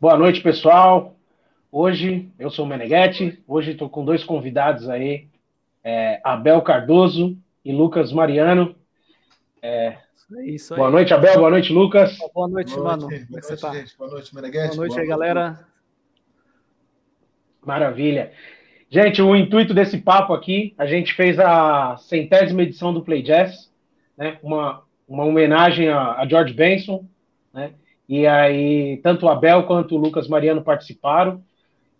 Boa noite, pessoal. Hoje eu sou o Meneghetti. Hoje estou com dois convidados aí, é, Abel Cardoso e Lucas Mariano. É, isso aí. Boa noite, Abel. Boa noite, Lucas. Boa noite, boa mano. Noite, Como é que você tá? Gente. Boa noite, Meneghetti. Boa noite aí, galera. Maravilha. Gente, o intuito desse papo aqui, a gente fez a centésima edição do Play Jazz, né? Uma, uma homenagem a, a George Benson, né? E aí, tanto o Abel quanto o Lucas Mariano participaram.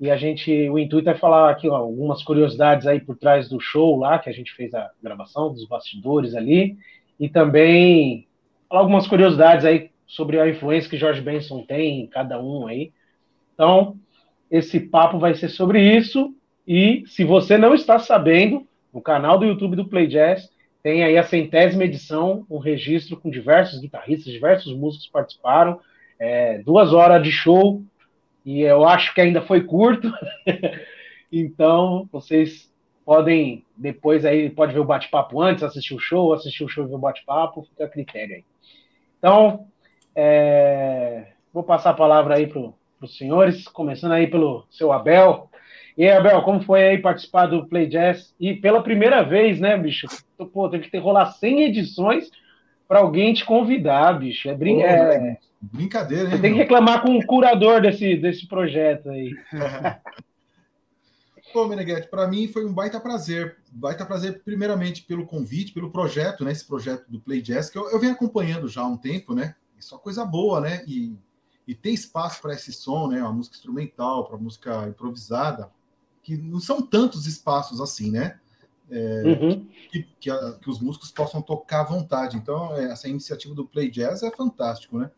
E a gente, o intuito é falar aqui ó, algumas curiosidades aí por trás do show lá, que a gente fez a gravação dos bastidores ali, e também falar algumas curiosidades aí sobre a influência que George Benson tem em cada um aí. Então, esse papo vai ser sobre isso. E se você não está sabendo, no canal do YouTube do Play Jazz tem aí a centésima edição, um registro com diversos guitarristas, diversos músicos participaram, é, duas horas de show, e eu acho que ainda foi curto. então, vocês podem depois aí, pode ver o bate-papo antes, assistir o show, assistir o show e ver o bate-papo, fica a critério aí. Então, é, vou passar a palavra aí para os senhores, começando aí pelo seu Abel. E aí, Abel, como foi aí participar do Play Jazz? E pela primeira vez, né, bicho? Pô, teve que ter rolar 100 edições para alguém te convidar, bicho. É, brin é... brincadeira, hein? Você tem que reclamar com o curador desse, desse projeto aí. Pô, Meneghetti, para mim foi um baita prazer. Baita prazer, primeiramente, pelo convite, pelo projeto, né? Esse projeto do Play Jazz, que eu, eu venho acompanhando já há um tempo, né? Isso é coisa boa, né? E, e ter espaço para esse som, né? A música instrumental, para música improvisada, que não são tantos espaços assim, né? É, uhum. que, que, a, que, os músicos possam tocar à vontade. Então, é, essa iniciativa do Play Jazz é fantástico, né?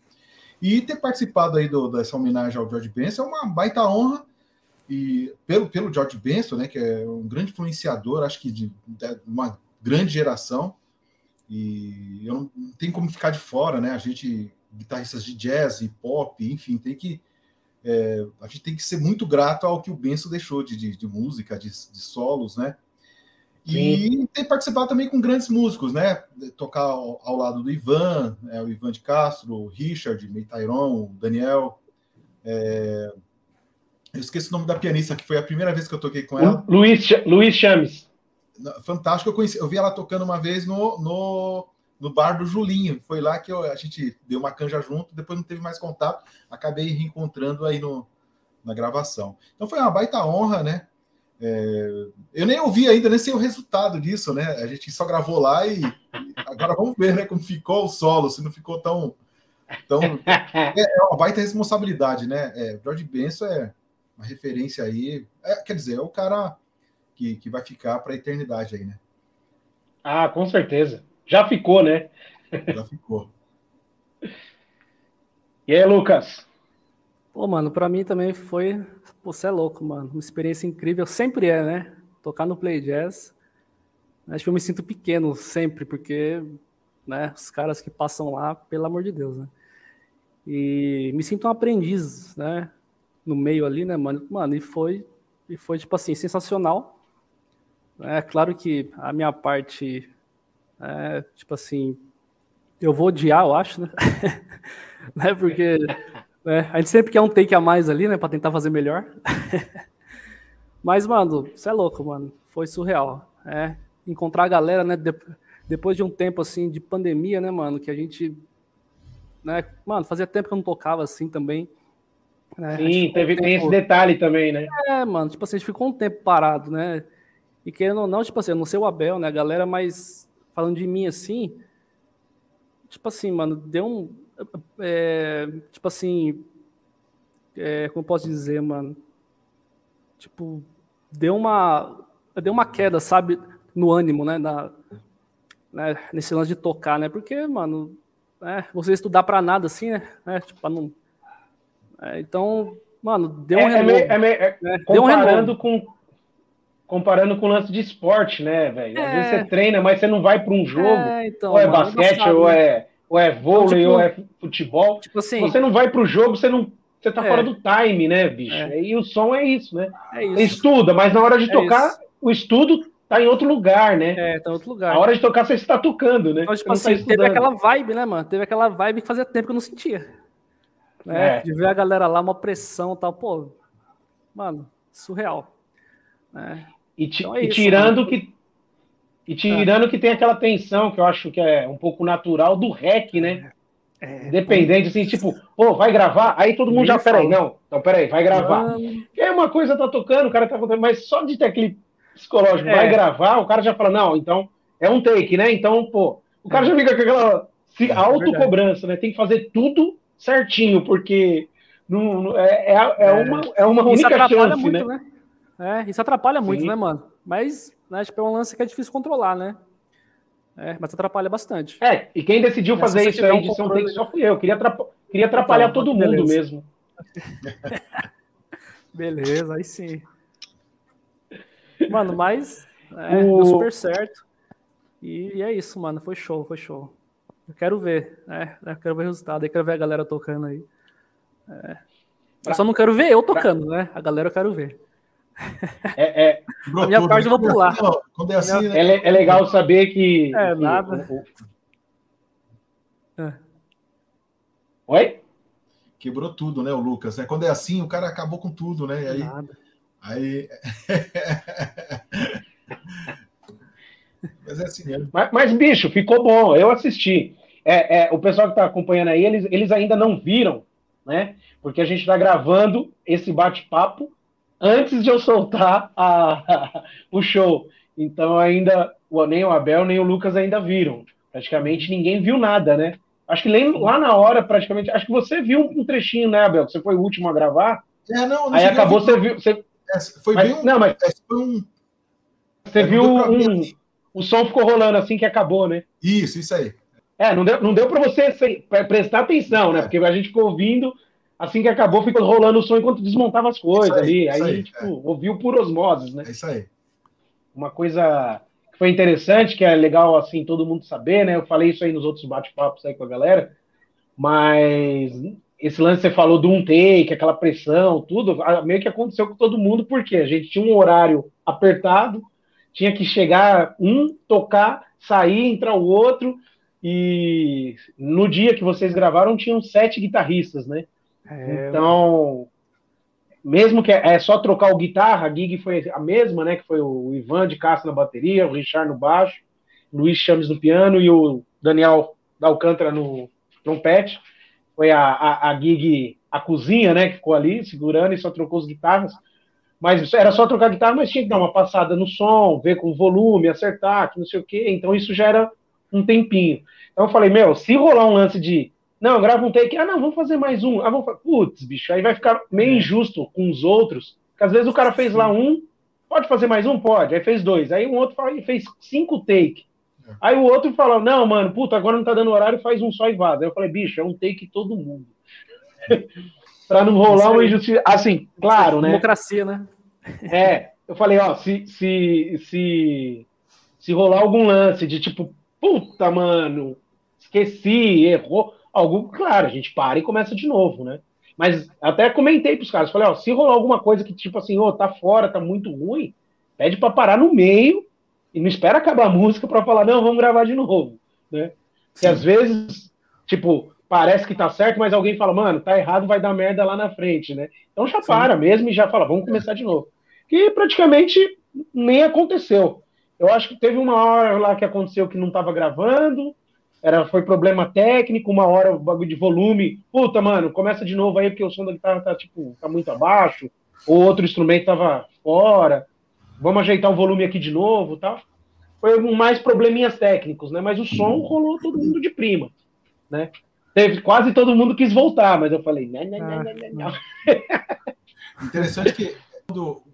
E ter participado aí do, dessa homenagem ao George Benson é uma baita honra e pelo, pelo George Benson, né, que é um grande influenciador, acho que de, de uma grande geração. E eu não, não tem como ficar de fora, né? A gente, guitarristas de jazz e pop, enfim, tem que é, a gente tem que ser muito grato ao que o Benson deixou de, de, de música, de, de solos, né? E tem participado também com grandes músicos, né? Tocar ao, ao lado do Ivan, é, o Ivan de Castro, o Richard, Meitairon, o Daniel. É... Eu esqueci o nome da pianista, que foi a primeira vez que eu toquei com ela. Luiz, Luiz Chames. Fantástico, eu, conheci, eu vi ela tocando uma vez no, no, no bar do Julinho. Foi lá que eu, a gente deu uma canja junto, depois não teve mais contato, acabei reencontrando aí no, na gravação. Então foi uma baita honra, né? É, eu nem ouvi ainda, nem sei o resultado disso, né? A gente só gravou lá e agora vamos ver, né? Como ficou o solo, se não ficou tão. tão... É, é uma baita responsabilidade, né? É, George Benson é uma referência aí. É, quer dizer, é o cara que, que vai ficar para a eternidade aí, né? Ah, com certeza. Já ficou, né? Já ficou. E aí, Lucas? Pô, mano, pra mim também foi. Pô, você é louco, mano. Uma experiência incrível. Sempre é, né? Tocar no Play Jazz. Acho que eu me sinto pequeno sempre, porque, né, os caras que passam lá, pelo amor de Deus, né? E me sinto um aprendiz, né? No meio ali, né, mano? Mano, e foi, e foi tipo assim, sensacional. É claro que a minha parte, é, tipo assim, eu vou odiar, eu acho, né? né? Porque é, a gente sempre quer um take a mais ali, né, pra tentar fazer melhor. Mas, mano, você é louco, mano. Foi surreal. É, encontrar a galera, né, de, depois de um tempo, assim, de pandemia, né, mano, que a gente, né, mano, fazia tempo que eu não tocava assim também. Né? Sim, teve, um tempo... tem esse detalhe também, né? É, mano, tipo assim, a gente ficou um tempo parado, né? E querendo ou não, tipo assim, eu não sei o Abel, né, a galera, mas falando de mim assim, tipo assim, mano, deu um, é, tipo assim, é, como posso dizer, mano? Tipo, deu uma, deu uma queda, sabe, no ânimo, né, na, né, nesse lance de tocar, né? Porque, mano, é, você estudar para nada assim, né? É, tipo, não, é, então, mano, deu um é, é, meio, é, né? comparando um com comparando com o lance de esporte, né, velho? Às vezes você treina, mas você não vai para um jogo, então, ou é mano, basquete, ou né? é ou é vôlei, então, tipo, ou é futebol. Tipo assim, você não vai pro jogo, você não. Você tá é, fora do time, né, bicho? É. E o som é isso, né? É isso. Você estuda, mas na hora de é tocar, isso. o estudo tá em outro lugar, né? É, tá em outro lugar. Na hora de tocar, você está tocando, né? Então, tipo assim, tá teve aquela vibe, né, mano? Teve aquela vibe que fazia tempo que eu não sentia. Né? É. De ver a galera lá, uma pressão e tal. Pô, mano, surreal. Né? E, então é e isso, tirando mano. que. E tirando é. que tem aquela tensão que eu acho que é um pouco natural do REC, né? É, Independente, assim, tipo, pô, vai gravar? Aí todo mundo já, peraí, não, então peraí, vai gravar. E aí uma coisa tá tocando, o cara tá contando, mas só de ter aquele psicológico, é. vai gravar, o cara já fala, não, então é um take, né? Então, pô, o cara já fica com aquela é, autocobrança, né? Tem que fazer tudo certinho, porque não, é, é, é, uma, é uma única chance, muito, né? né? É, isso atrapalha muito, Sim. né, mano? Mas, né, tipo, é um lance que é difícil controlar, né? É, mas atrapalha bastante. É, e quem decidiu fazer isso aí, um tem só fui eu. Queria, atrapalhar, queria atrapalhar então, todo beleza. mundo mesmo. beleza, aí sim. Mano, mas é, o... deu super certo. E, e, é isso, mano. Foi show, foi show. Eu quero ver, né? Eu quero ver o resultado. Eu quero ver a galera tocando aí. É. Eu só não quero ver eu tocando, né? A galera eu quero ver. É, é... a minha parte eu vou pular. Quando é, assim, né? é, é legal saber que. É, que... nada. É. Oi? Quebrou tudo, né, o Lucas? É, quando é assim, o cara acabou com tudo, né? E aí. Nada. Aí. mas é assim mesmo. Mas, mas, bicho, ficou bom. Eu assisti. É, é o pessoal que está acompanhando aí, eles, eles ainda não viram, né? Porque a gente está gravando esse bate-papo antes de eu soltar a, o show. Então ainda nem o Abel nem o Lucas ainda viram. Praticamente ninguém viu nada, né? Acho que lá na hora, praticamente. Acho que você viu um trechinho, né, Abel? Você foi o último a gravar. É, não, não Aí acabou, você viu. Você... É, foi mas, bem um. Não, mas. É, foi um. Você é, viu um. O som ficou rolando assim que acabou, né? Isso, isso aí. É, não deu, não deu para você prestar atenção, né? Porque a gente ficou ouvindo assim que acabou, ficou rolando o som enquanto desmontava as coisas aí, ali. Aí, aí, tipo, é. ouviu por osmoses, né? É isso aí. Uma coisa que foi interessante, que é legal, assim, todo mundo saber, né? Eu falei isso aí nos outros bate-papos aí com a galera, mas esse lance que você falou do um take, aquela pressão, tudo, meio que aconteceu com todo mundo, porque a gente tinha um horário apertado, tinha que chegar um, tocar, sair, entrar o outro, e no dia que vocês gravaram tinham sete guitarristas, né? É, então, mesmo que é, é só trocar o guitarra, a gig foi a mesma, né? Que foi o Ivan de Castro na bateria, o Richard no baixo, Luiz Chames no piano e o Daniel da Alcântara no trompete. Foi a, a, a gig, a cozinha, né? Que ficou ali segurando e só trocou as guitarras. Mas era só trocar guitarra, mas tinha que dar uma passada no som, ver com o volume, acertar, que não sei o quê. Então isso já era um tempinho. Então eu falei, meu, se rolar um lance de não, grava um take. Ah, não, vamos fazer mais um. Ah, vamos fazer. Putz, bicho, aí vai ficar meio é. injusto com os outros. Porque às vezes o cara fez lá um, pode fazer mais um? Pode. Aí fez dois. Aí um outro fez cinco take. É. Aí o outro fala, não, mano, puta, agora não tá dando horário, faz um só e vaza. Aí eu falei, bicho, é um take todo mundo. pra não rolar uma injustiça. Assim, claro, né? Democracia, né? é, eu falei, ó, se, se, se, se rolar algum lance de tipo, puta, mano, esqueci, errou algo claro, a gente para e começa de novo, né? Mas até comentei para os caras, falei, ó, se rolar alguma coisa que tipo assim, ô, tá fora, tá muito ruim, pede para parar no meio e não espera acabar a música para falar, não, vamos gravar de novo, né? Porque às vezes, tipo, parece que tá certo, mas alguém fala, mano, tá errado, vai dar merda lá na frente, né? Então já Sim. para mesmo e já fala, vamos começar de novo. Que praticamente nem aconteceu. Eu acho que teve uma hora lá que aconteceu que não estava gravando, era, foi problema técnico, uma hora o bagulho de volume. Puta, mano, começa de novo aí, porque o som da guitarra tá, tipo, tá muito abaixo, ou outro instrumento tava fora. Vamos ajeitar o volume aqui de novo tal. Foi mais probleminhas técnicos, né? Mas o som rolou todo mundo de prima, né? Teve, quase todo mundo quis voltar, mas eu falei, não, não, não, não, não. Interessante que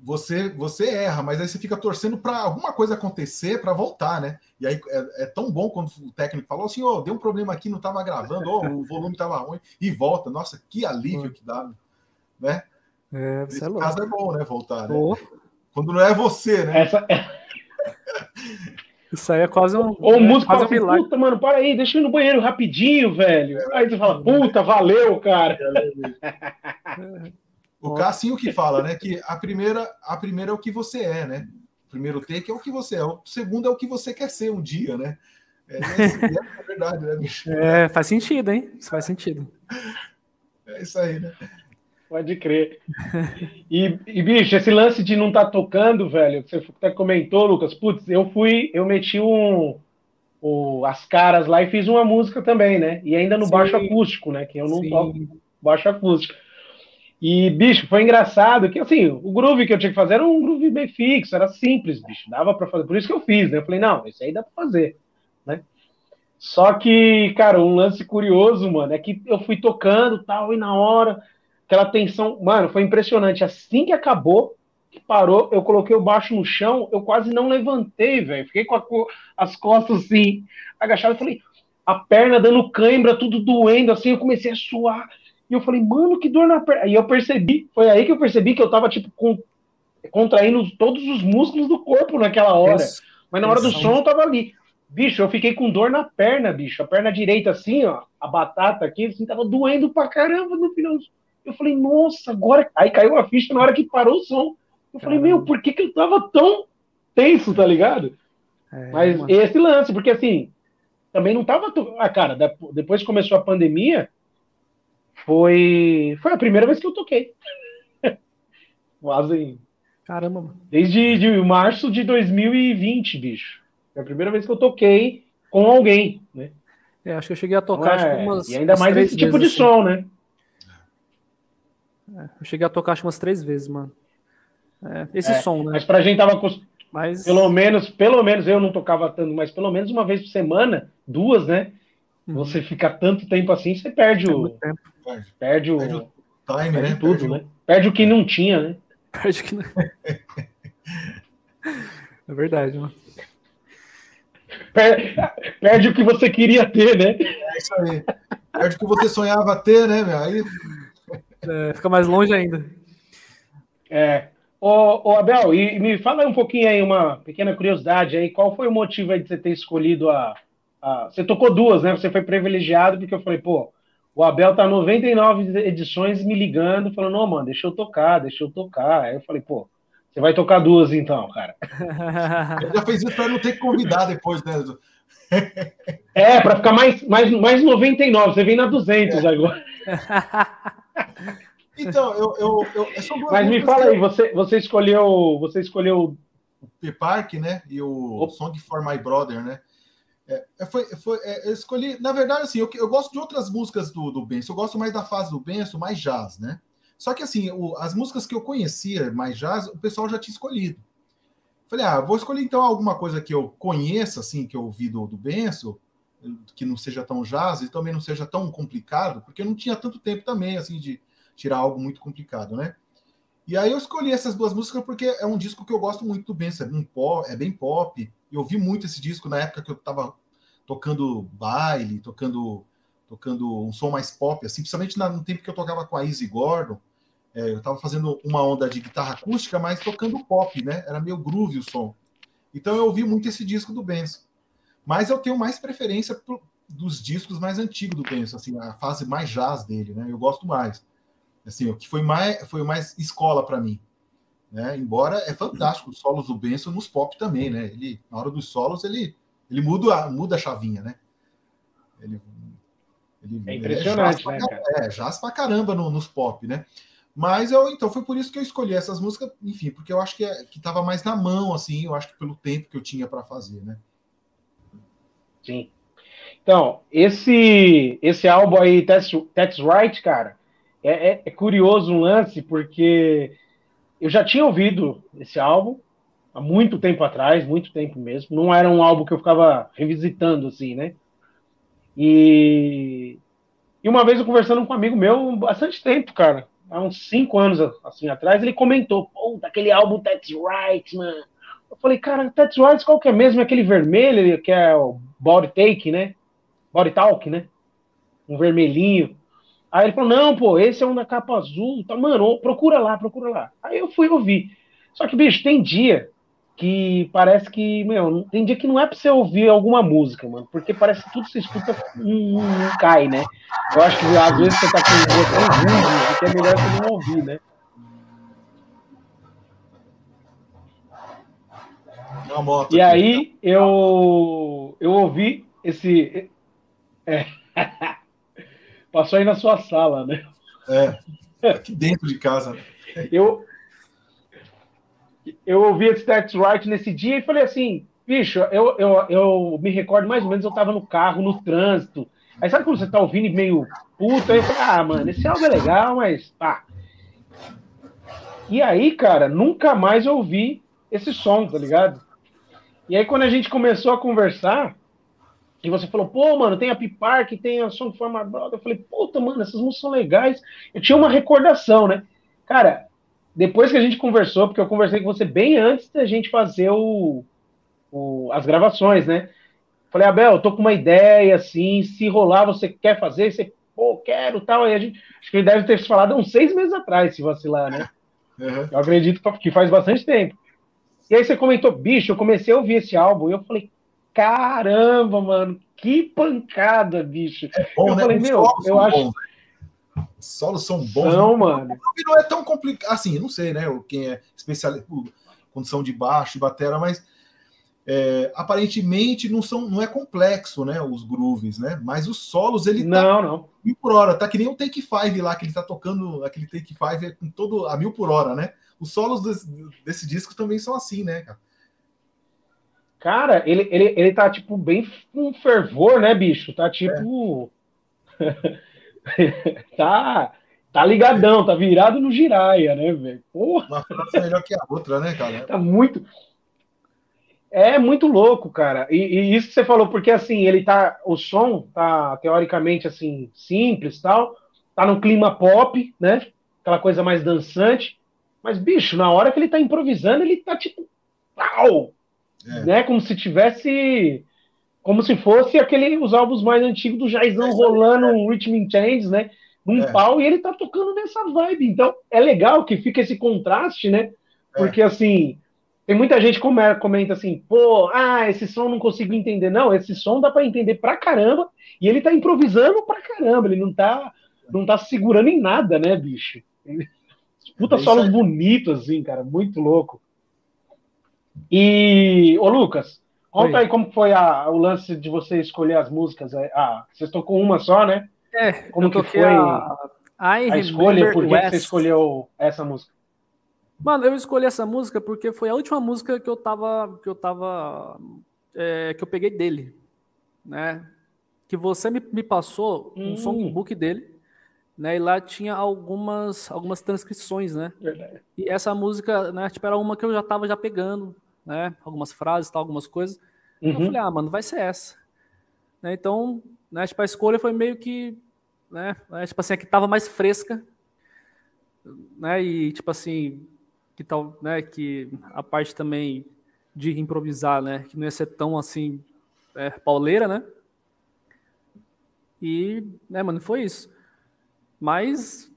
você você erra, mas aí você fica torcendo para alguma coisa acontecer para voltar, né? E aí é, é, tão bom quando o técnico falou assim: oh, deu um problema aqui, não estava gravando, oh, o volume estava ruim, e volta. Nossa, que alívio que dá, né? É, Nesse é caso é bom, né? Voltar, né? Oh. Quando não é você, né? Essa... Isso aí é quase um. Ou o músico fala assim, puta, mano, para aí, deixa eu ir no banheiro rapidinho, velho. Aí você fala, puta, valeu, cara. O Cassinho o que fala, né? Que a primeira, a primeira é o que você é, né? O primeiro take é o que você é, o segundo é o que você quer ser um dia, né? É, é, é verdade, né, bicho? É, faz sentido, hein? Isso faz sentido. É isso aí, né? Pode crer. E, e, bicho, esse lance de não estar tá tocando, velho, você até comentou, Lucas, putz, eu fui, eu meti um, o, as caras lá e fiz uma música também, né? E ainda no Sim. baixo acústico, né? Que eu não Sim. toco baixo acústico. E, bicho, foi engraçado que, assim, o groove que eu tinha que fazer era um groove bem fixo, era simples, bicho, dava para fazer. Por isso que eu fiz, né? Eu falei, não, esse aí dá para fazer, né? Só que, cara, um lance curioso, mano, é que eu fui tocando tal, e na hora, aquela tensão, mano, foi impressionante. Assim que acabou, que parou, eu coloquei o baixo no chão, eu quase não levantei, velho. Fiquei com a, as costas assim, agachado, eu falei, a perna dando cãibra, tudo doendo, assim, eu comecei a suar. E eu falei, mano, que dor na perna. Aí eu percebi, foi aí que eu percebi que eu tava, tipo, com, contraindo todos os músculos do corpo naquela hora. Isso. Mas na hora do som eu tava ali. Bicho, eu fiquei com dor na perna, bicho. A perna direita, assim, ó, a batata aqui, assim, tava doendo pra caramba no final. Eu falei, nossa, agora. Aí caiu a ficha na hora que parou o som. Eu falei, meu, por que, que eu tava tão tenso, tá ligado? É, Mas mano. esse lance, porque assim, também não tava. Ah, cara, depois que começou a pandemia, foi, foi a primeira vez que eu toquei. Quase. Caramba, mano. Desde de março de 2020, bicho. Foi a primeira vez que eu toquei com alguém, né? É, acho que eu cheguei a tocar é, umas. E ainda mais esse tipo de assim. som, né? É, eu cheguei a tocar acho umas três vezes, mano. É, esse é, som, né? Mas pra gente tava. Mas... Pelo menos, pelo menos eu não tocava tanto, mas pelo menos uma vez por semana, duas, né? Uhum. Você fica tanto tempo assim, você perde o. Tempo. Perde o. Perde o time, perde né? Tudo, perde né? Perde o que não tinha, né? Perde o que não. é verdade, mano. Perde, perde, o que você queria ter, né? É isso aí. Perde o que você sonhava ter, né, meu? Aí. É, fica mais longe ainda. É. Ô, ô, Abel, e me fala um pouquinho aí, uma pequena curiosidade aí, qual foi o motivo aí de você ter escolhido a, a... Você tocou duas, né? Você foi privilegiado, porque eu falei, pô, o Abel tá 99 edições me ligando, falando, não, mano, deixa eu tocar, deixa eu tocar. Aí eu falei, pô, você vai tocar duas então, cara. Ele já fez isso para não ter que convidar depois, né? É, para ficar mais, mais, mais 99, você vem na 200 é. agora. Então, eu. eu, eu é Mas me fala aí, você, você escolheu. Você escolheu. O P-Park, né? E o Opa. Song for My Brother, né? É, é, foi, foi, é, eu escolhi, na verdade, assim, eu, eu gosto de outras músicas do, do Benson, eu gosto mais da fase do Benson, mais jazz, né? Só que, assim, o, as músicas que eu conhecia mais jazz, o pessoal já tinha escolhido. Falei, ah, vou escolher então alguma coisa que eu conheça, assim, que eu ouvi do, do que não seja tão jazz e também não seja tão complicado, porque eu não tinha tanto tempo também, assim, de tirar algo muito complicado, né? E aí eu escolhi essas duas músicas porque é um disco que eu gosto muito do Benson, é, um pop, é bem pop, eu ouvi muito esse disco na época que eu estava tocando baile, tocando tocando um som mais pop, assim, principalmente no tempo que eu tocava com a Izzy Gordon. É, eu estava fazendo uma onda de guitarra acústica, mas tocando pop, né? Era meio groove o som. Então eu ouvi muito esse disco do Benson. Mas eu tenho mais preferência pro, dos discos mais antigos do Benson, assim, a fase mais jazz dele, né? Eu gosto mais. Assim, o que foi mais foi mais escola para mim. Né? Embora é fantástico os solos do Benson nos pop também, né? Ele na hora dos solos ele ele muda a, muda a chavinha, né? Ele, ele é impressionante, é, né? Pra, é, jazz pra caramba no, nos pop, né? Mas eu então foi por isso que eu escolhi essas músicas, enfim, porque eu acho que é, que tava mais na mão assim, eu acho que pelo tempo que eu tinha para fazer, né? Sim. Então, esse esse álbum aí Tex, Tex Right, cara, é, é, é curioso um lance porque eu já tinha ouvido esse álbum há muito tempo atrás, muito tempo mesmo. Não era um álbum que eu ficava revisitando assim, né? E, e uma vez eu conversando com um amigo meu, bastante tempo, cara, há uns cinco anos assim atrás, ele comentou, pô, daquele álbum That's Right, mano. Eu falei, cara, That's Right, qual que é mesmo? É aquele vermelho que é o Body Take, né? Body Talk, né? Um vermelhinho. Aí ele falou, não, pô, esse é um da capa azul. Tá, mano, procura lá, procura lá. Aí eu fui ouvir. Só que, bicho, tem dia que parece que, meu, tem dia que não é pra você ouvir alguma música, mano, porque parece que tudo você escuta não, não cai, né? Eu acho que às vezes você tá com dia tão que é melhor você não ouvir, né? e aí eu eu ouvi esse é, passou aí na sua sala, né? É, aqui dentro de casa. Né? Eu, eu ouvi esse That's Right nesse dia e falei assim, bicho, eu, eu, eu me recordo mais ou menos, eu tava no carro, no trânsito. Aí sabe quando você tá ouvindo meio puto? Aí eu falei, ah, mano, esse álbum é legal, mas tá. E aí, cara, nunca mais eu ouvi esse som, tá ligado? E aí, quando a gente começou a conversar, e você falou, pô, mano, tem a Pipark, tem a Song for My Brother. Eu falei, puta, mano, essas músicas são legais. Eu tinha uma recordação, né? Cara, depois que a gente conversou, porque eu conversei com você bem antes da gente fazer o, o as gravações, né? Falei, Abel, eu tô com uma ideia, assim, se rolar, você quer fazer? Você, pô, quero, tal. Aí a gente, acho que ele deve ter falado uns seis meses atrás, se vacilar, né? Uhum. Eu acredito que faz bastante tempo. E aí você comentou, bicho, eu comecei a ouvir esse álbum e eu falei, caramba, mano, que pancada, bicho. É bom, eu né? falei, meu, eu acho. Bons. Solos são bons. Não, mano. Não é tão complicado. Assim, não sei, né? Quem é especialista, condição de baixo e batera, mas é, aparentemente não são, não é complexo, né? Os grooves, né? Mas os solos ele não, tá não. mil por hora, tá que nem o Take Five lá que ele tá tocando, aquele Take Five é com todo a mil por hora, né? Os solos desse, desse disco também são assim, né, cara? Cara, ele, ele, ele tá, tipo, bem com fervor, né, bicho? Tá, tipo... É. tá, tá ligadão, tá virado no giraia, né, velho? Uma frase melhor que a outra, né, cara? Tá muito... É muito louco, cara. E, e, isso que você falou, porque assim, ele tá. O som tá teoricamente assim, simples tal. Tá no clima pop, né? Aquela coisa mais dançante. Mas, bicho, na hora que ele tá improvisando, ele tá tipo. Pau! É. Né? Como se tivesse. Como se fosse aquele, os álbuns mais antigos do Jaizão é, rolando um Richmond Change, né? Num é. pau, e ele tá tocando nessa vibe. Então, é legal que fica esse contraste, né? É. Porque assim tem muita gente que comenta assim, pô, ah, esse som não consigo entender. Não, esse som dá para entender pra caramba, e ele tá improvisando pra caramba, ele não tá, não tá segurando em nada, né, bicho? Puta é solos bonitos, assim, cara, muito louco. E, ô Lucas, conta Oi. aí como foi a, o lance de você escolher as músicas. Ah, você tocou uma só, né? É, como que foi a, a escolha, por que você escolheu essa música? Mano, eu escolhi essa música porque foi a última música que eu tava. que eu tava. É, que eu peguei dele. Né? Que você me, me passou um hum. songbook dele. Né, e lá tinha algumas, algumas transcrições, né? Verdade. E essa música, né, tipo, era uma que eu já tava já pegando, né? Algumas frases, tal, algumas coisas. Uhum. Eu falei, ah, mano, vai ser essa. Né, então, né, tipo, a escolha foi meio que, né, né, tipo assim, a que tava mais fresca, né? E tipo assim, que tal, né, que a parte também de improvisar, né, que não ia ser tão assim é, pauleira, né? E, né, mano, foi isso. Mas,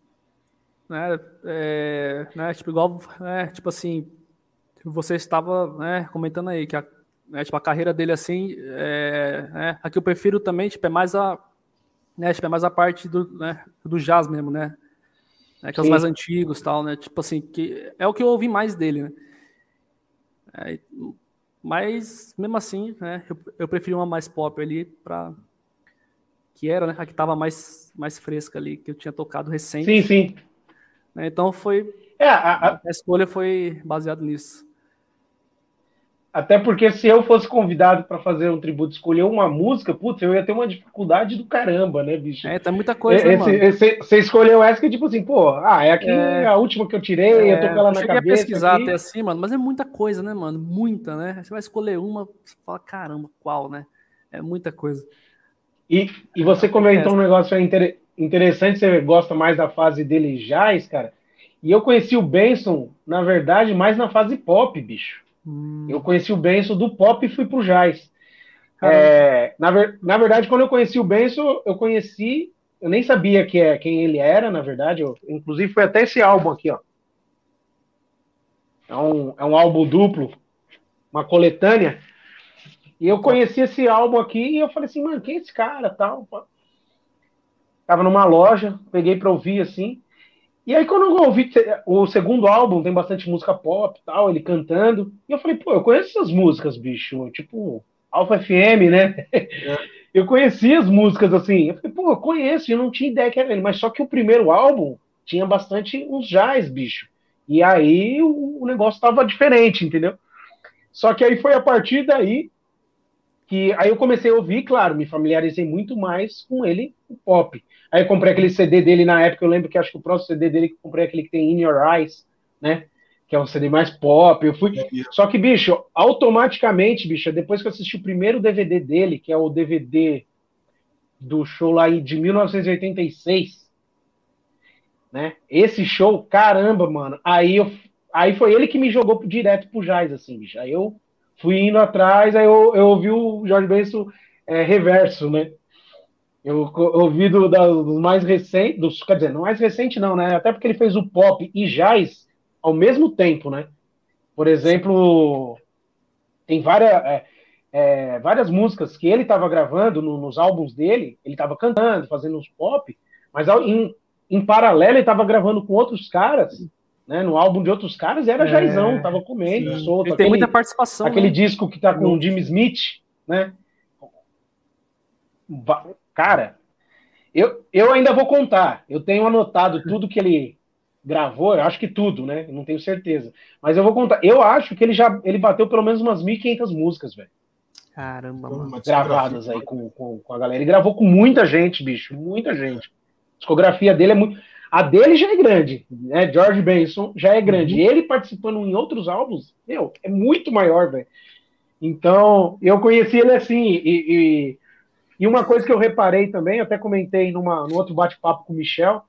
né, é, né tipo igual, né, tipo assim, você estava, né, comentando aí que a, né, tipo, a carreira dele assim, é, né, aqui eu prefiro também, tipo, é mais a, né, tipo, é mais a parte do, né, do jazz mesmo, né? né, que é os mais antigos tal, né? Tipo assim, que é o que eu ouvi mais dele, né? É, mas mesmo assim, né? Eu, eu preferi uma mais pop ali para que era, né? A que tava mais mais fresca ali, que eu tinha tocado recente. Sim, sim. Né, então foi é, a, a... a escolha foi baseada nisso. Até porque se eu fosse convidado para fazer um tributo, escolher uma música, putz, eu ia ter uma dificuldade do caramba, né, bicho? É, tá muita coisa, né, Você escolheu essa que, tipo assim, pô, ah, é aqui é... a última que eu tirei, é... eu tô com ela na cabeça. Eu pesquisar aqui. até assim, mano, mas é muita coisa, né, mano? Muita, né? Você vai escolher uma, você fala, caramba, qual, né? É muita coisa. E, e você comentou um negócio inter, interessante, você gosta mais da fase dele jazz, cara. E eu conheci o Benson, na verdade, mais na fase pop, bicho. Hum. Eu conheci o Benson do pop e fui pro jazz. É, na, ver, na verdade, quando eu conheci o Benson, eu conheci, eu nem sabia que é, quem ele era, na verdade. Eu, inclusive, foi até esse álbum aqui, ó. É um, é um álbum duplo, uma coletânea. E eu conheci esse álbum aqui e eu falei assim, mano, quem é esse cara? Tal. Tava numa loja, peguei pra ouvir assim. E aí, quando eu ouvi o segundo álbum, tem bastante música pop tal, ele cantando. E eu falei, pô, eu conheço essas músicas, bicho. Tipo, Alpha FM, né? É. eu conhecia as músicas assim. Eu falei, pô, eu conheço, eu não tinha ideia que era ele. Mas só que o primeiro álbum tinha bastante uns jazz, bicho. E aí o, o negócio tava diferente, entendeu? Só que aí foi a partir daí que aí eu comecei a ouvir, claro, me familiarizei muito mais com ele, o pop. Aí eu comprei aquele CD dele na época, eu lembro que acho que o próximo CD dele que eu comprei é aquele que tem In Your Eyes, né? Que é um CD mais pop. Eu fui. Só que, bicho, automaticamente, bicho, depois que eu assisti o primeiro DVD dele, que é o DVD do show lá de 1986, né? Esse show, caramba, mano. Aí eu aí foi ele que me jogou direto pro jazz, assim, bicho. Aí eu fui indo atrás, aí eu, eu ouvi o Jorge Benson é, reverso, né? Eu, eu ouvi do, da, dos mais recentes, dos, quer dizer, não mais recente não, né? Até porque ele fez o pop e jazz ao mesmo tempo, né? Por exemplo, tem várias, é, é, várias músicas que ele estava gravando no, nos álbuns dele, ele estava cantando, fazendo uns pop, mas em, em paralelo ele estava gravando com outros caras né, no álbum de outros caras era é, Jaizão, tava comendo, sim. solto. Ele aquele, tem muita participação. Aquele né? disco que tá com o Jimmy Smith, né? Cara, eu, eu ainda vou contar. Eu tenho anotado tudo que ele gravou, eu acho que tudo, né? Eu não tenho certeza. Mas eu vou contar. Eu acho que ele já ele bateu pelo menos umas 1.500 músicas, velho. Caramba, mano. Gravadas aí com, com, com a galera. Ele gravou com muita gente, bicho. Muita gente. A discografia dele é muito. A dele já é grande, né? George Benson já é grande. Uhum. Ele participando em outros álbuns, meu, é muito maior, velho. Então, eu conheci ele assim, e, e, e, uma coisa que eu reparei também, até comentei numa, num outro bate-papo com o Michel,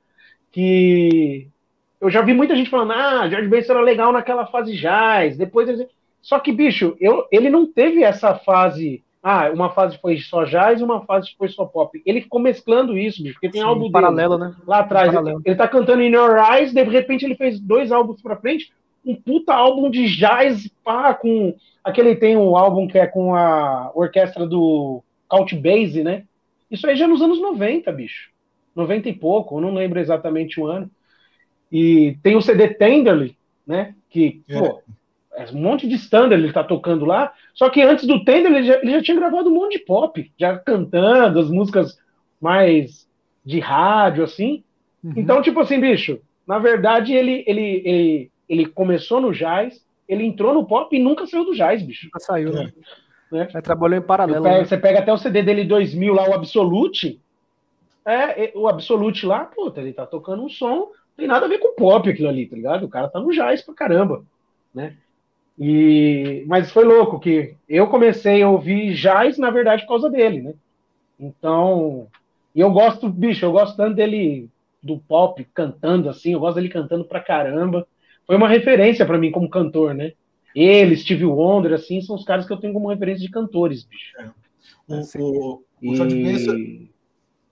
que eu já vi muita gente falando, ah, George Benson era legal naquela fase jazz, depois ele... Só que, bicho, eu, ele não teve essa fase ah, uma fase foi só jazz e uma fase foi só pop. Ele ficou mesclando isso, bicho, porque tem Sim, álbum paralelo, dele, né? Lá atrás. Ele, ele tá cantando In Your Eyes, de repente ele fez dois álbuns pra frente, um puta álbum de jazz, pá, com. Aquele tem um álbum que é com a orquestra do Count Basie, né? Isso aí já nos anos 90, bicho. 90 e pouco, eu não lembro exatamente o ano. E tem o CD Tenderly, né? Que, é. pô, é um monte de standard ele tá tocando lá. Só que antes do Tender ele já, ele já tinha gravado um monte de pop, já cantando as músicas mais de rádio, assim. Uhum. Então, tipo assim, bicho, na verdade ele, ele, ele, ele começou no jazz, ele entrou no pop e nunca saiu do jazz, bicho. Nunca saiu, né? né? Ele trabalhou em paralelo. Pego, né? Você pega até o CD dele 2000 lá, o Absolute. É, é, o Absolute lá, puta, ele tá tocando um som, não tem nada a ver com pop aquilo ali, tá ligado? O cara tá no jazz pra caramba, né? E, mas foi louco que eu comecei a ouvir jazz, na verdade, por causa dele, né? Então, e eu gosto, bicho, eu gosto tanto dele, do pop, cantando assim, eu gosto dele cantando pra caramba. Foi uma referência para mim como cantor, né? Ele, Steve Wonder, assim, são os caras que eu tenho como referência de cantores, bicho. É. O, o, o e...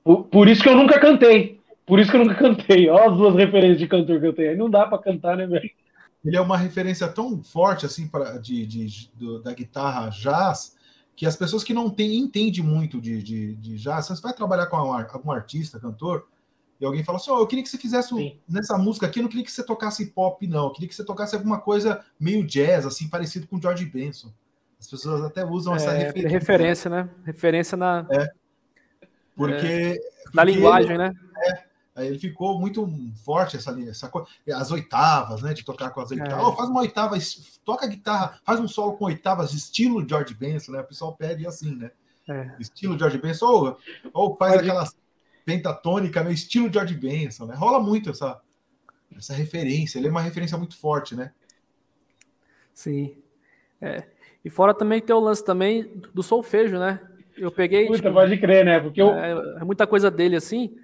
por, por, isso que eu nunca cantei. Por isso que eu nunca cantei. Olha as duas referências de cantor que eu tenho. Aí não dá para cantar, né, velho? Ele é uma referência tão forte assim para de, de, de, da guitarra jazz que as pessoas que não tem, entendem muito de, de, de jazz, você vai trabalhar com algum artista, cantor, e alguém fala assim: oh, eu queria que você fizesse Sim. nessa música aqui, eu não queria que você tocasse pop, não, eu queria que você tocasse alguma coisa meio jazz, assim, parecido com George Benson. As pessoas até usam é, essa referência. Referência, né? Referência na. É. Porque. É, na linguagem, né? É, ele ficou muito forte essa, essa coisa, as oitavas, né? De tocar com as oitavas. É. Oh, faz uma oitava, toca guitarra, faz um solo com oitavas, estilo George Benson, né? O pessoal pede assim, né? É. Estilo George Benson, ou, ou faz Pode... aquela pentatônica, meio estilo George Benson, né? Rola muito essa, essa referência, ele é uma referência muito forte, né? Sim. É. E fora também tem o lance também do solfejo, né? Eu peguei. Puta, tipo, pode crer, né? Porque eu... é, é muita coisa dele assim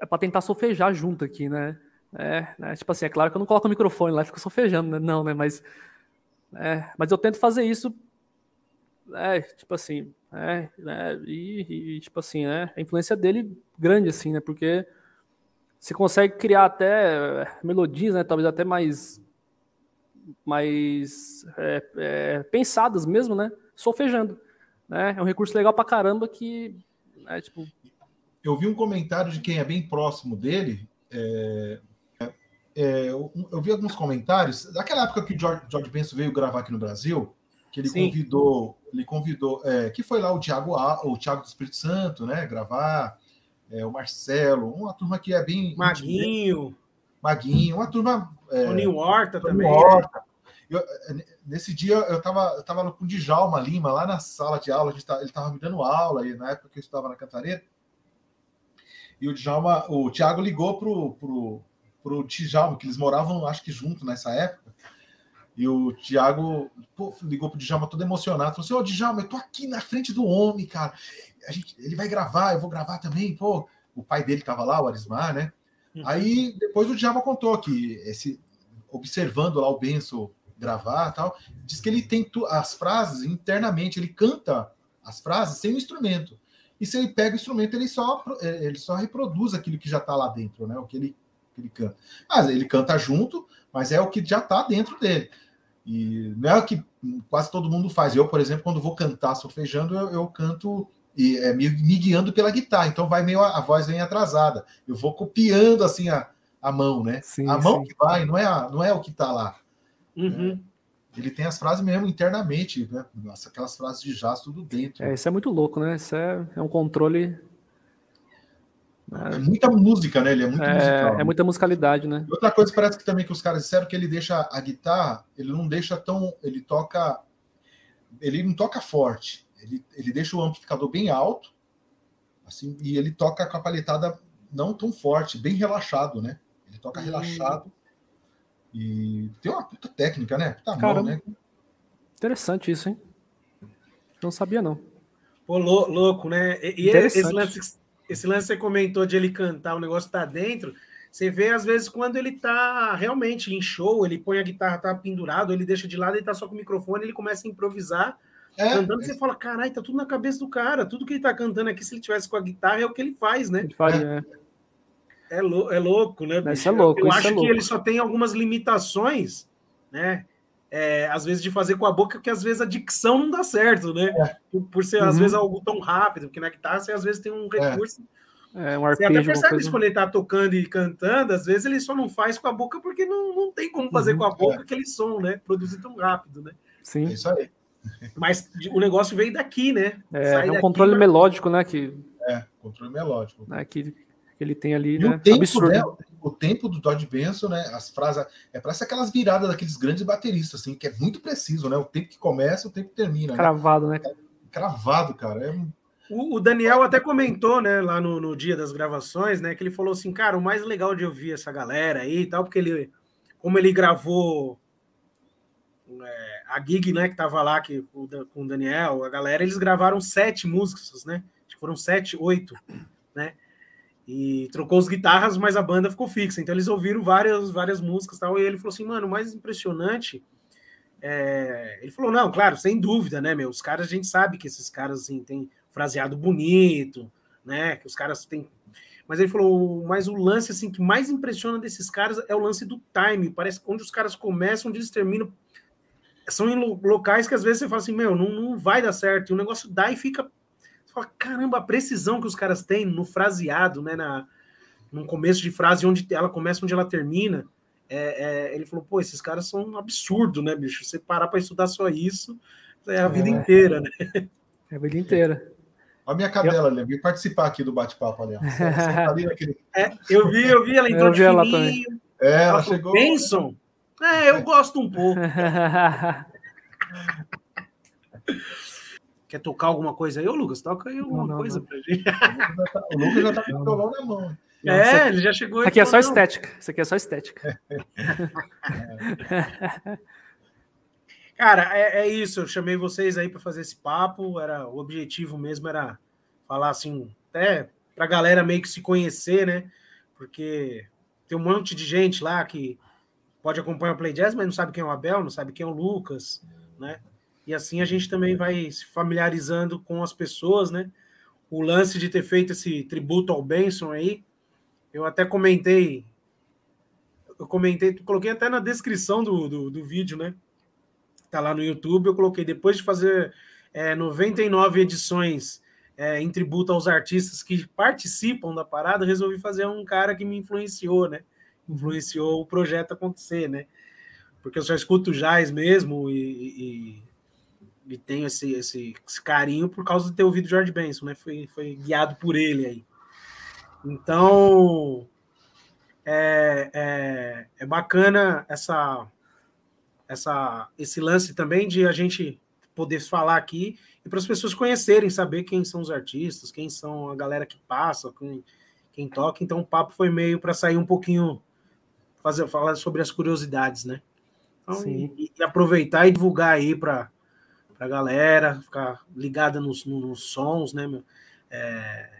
é para tentar sofejar junto aqui, né? É, né? Tipo assim, é claro que eu não coloco o microfone lá e fico sofejando, né? Não, né? Mas, é, mas eu tento fazer isso, é, tipo assim, é, né? E, e, tipo assim, né? A influência dele grande, assim, né? Porque você consegue criar até melodias, né? Talvez até mais, mais é, é, pensadas mesmo, né? Sofejando, né? É um recurso legal pra caramba que, né? Tipo, eu vi um comentário de quem é bem próximo dele. É, é, eu, eu, vi alguns comentários. Daquela época que o George, George Benson veio gravar aqui no Brasil, que ele Sim. convidou, ele convidou, é, que foi lá o Thiago, o Thiago do Espírito Santo, né, gravar, é, o Marcelo, uma turma que é bem Maguinho, Maguinho, uma turma é, Toninho Horta também. Horta. Eu, nesse dia eu estava eu tava com o Djalma Lima lá na sala de aula, tá, ele estava me dando aula aí na época que eu estava na Cantareira. E o Djalma, o Thiago ligou pro, pro, pro Djalma, que eles moravam, acho que junto nessa época. E o Thiago pô, ligou pro Djalma todo emocionado, falou assim: Ô, oh, Djalma, eu tô aqui na frente do homem, cara. A gente, ele vai gravar, eu vou gravar também. Pô, o pai dele tava lá, o Arismar, né? Uhum. Aí depois o Djalma contou que esse observando lá o Benço gravar tal, diz que ele tem as frases internamente, ele canta as frases sem o instrumento. E se ele pega o instrumento, ele só, é, ele só reproduz aquilo que já está lá dentro, né? O que ele, que ele canta. Mas ele canta junto, mas é o que já está dentro dele. E não é o que quase todo mundo faz. Eu, por exemplo, quando vou cantar solfejando, eu, eu canto e, é, me, me, guiando pela guitarra. Então vai meio a, a, voz vem atrasada. Eu vou copiando assim a, a mão, né? Sim, a mão sim. que vai, não é, a, não é o que está lá. Uhum. É, ele tem as frases mesmo internamente, né? Nossa, aquelas frases de jazz tudo dentro. É, isso é muito louco, né? Isso é, é um controle. Né? É muita música, né? Ele é muito é, musical. É muita musicalidade, né? E outra coisa parece que também que os caras disseram que ele deixa a guitarra, ele não deixa tão. Ele toca. Ele não toca forte ele, ele deixa o amplificador bem alto, assim, e ele toca com a palhetada não tão forte, bem relaxado, né? Ele toca hum. relaxado. E tem uma puta técnica, né? Tá bom, né? Interessante isso, hein? Não sabia, não. Pô, louco, né? E, esse lance, esse lance que você comentou de ele cantar, o negócio tá dentro. Você vê, às vezes, quando ele tá realmente em show, ele põe a guitarra, tá pendurado, ele deixa de lado, ele tá só com o microfone, ele começa a improvisar é. cantando, você fala, caralho, tá tudo na cabeça do cara. Tudo que ele tá cantando aqui, se ele tivesse com a guitarra, é o que ele faz, né? Ele faria, é. É, lou é louco, né? Isso é louco. Eu acho é louco. que ele só tem algumas limitações, né? É, às vezes de fazer com a boca, que às vezes a dicção não dá certo, né? É. Por, por, ser, uhum. às vezes, algo tão rápido, porque na guitarra você às vezes tem um é. recurso. É, um arpejo, você até percebe isso quando ele tá tocando e cantando, às vezes ele só não faz com a boca porque não, não tem como fazer uhum. com a boca aquele som, né? Produzir tão rápido, né? Sim. É isso aí. Mas o negócio veio daqui, né? É, é um controle pra... melódico, né? Que, é, controle melódico. Né, que ele tem ali, e né? O tempo, Absurdo. Né, o tempo do Todd Benson, né? As frases. É parece aquelas viradas daqueles grandes bateristas, assim, que é muito preciso, né? O tempo que começa, o tempo que termina. Cravado, né? né? Cravado, cara. É... O, o, Daniel até comentou, né, lá no, no dia das gravações, né? Que ele falou assim, cara, o mais legal de ouvir essa galera aí e tal, porque ele, como ele gravou. É, a gig, né, que tava lá que, com o Daniel, a galera, eles gravaram sete músicas, né? Acho que foram sete, oito, né? E trocou as guitarras, mas a banda ficou fixa. Então eles ouviram várias, várias músicas e tal. E ele falou assim, mano, o mais impressionante. É... Ele falou, não, claro, sem dúvida, né, meu? Os caras, a gente sabe que esses caras assim, têm fraseado bonito, né? Que os caras têm. Mas ele falou, mas o lance assim que mais impressiona desses caras é o lance do time. Parece onde os caras começam, onde eles terminam são em locais que às vezes você fala assim, meu, não, não vai dar certo. E o negócio dá e fica. Fala, caramba, a precisão que os caras têm no fraseado, né? Na, no começo de frase, onde ela começa, onde ela termina. É, é, ele falou, pô, esses caras são um absurdo, né, bicho? Você parar para estudar só isso é a vida é. inteira, né? É a vida inteira. Olha a minha cadela, ali, vim participar aqui do bate-papo ali. Tá é, eu vi, eu vi, ela entrou eu vi ela também. É, ela, ela chegou. Benson, é, eu gosto um pouco. Quer tocar alguma coisa aí, ô Lucas? Toca aí alguma não, não, coisa não. pra gente. O Lucas já tá com o violão na mão. É, ele já chegou. Isso aqui é só estética. Isso aqui é só estética. Cara, é, é, isso. Eu chamei vocês aí para fazer esse papo. Era o objetivo mesmo era falar assim, até para a galera meio que se conhecer, né? Porque tem um monte de gente lá que pode acompanhar o Play Jazz, mas não sabe quem é o Abel, não sabe quem é o Lucas, né? E assim a gente também vai se familiarizando com as pessoas, né? O lance de ter feito esse tributo ao Benson aí, eu até comentei, eu comentei, coloquei até na descrição do, do, do vídeo, né? Tá lá no YouTube, eu coloquei, depois de fazer é, 99 edições é, em tributo aos artistas que participam da parada, resolvi fazer um cara que me influenciou, né? influenciou o projeto acontecer, né? Porque eu só escuto jazz mesmo e, e, e tenho esse, esse, esse, carinho por causa de ter ouvido George Benson, né? Foi, foi guiado por ele aí. Então é, é, é bacana essa, essa, esse lance também de a gente poder falar aqui e para as pessoas conhecerem, saber quem são os artistas, quem são a galera que passa, quem, quem toca. Então o papo foi meio para sair um pouquinho, fazer falar sobre as curiosidades, né? Então, e, e, aproveitar e divulgar aí para a galera, ficar ligada nos, nos sons, né, meu? É,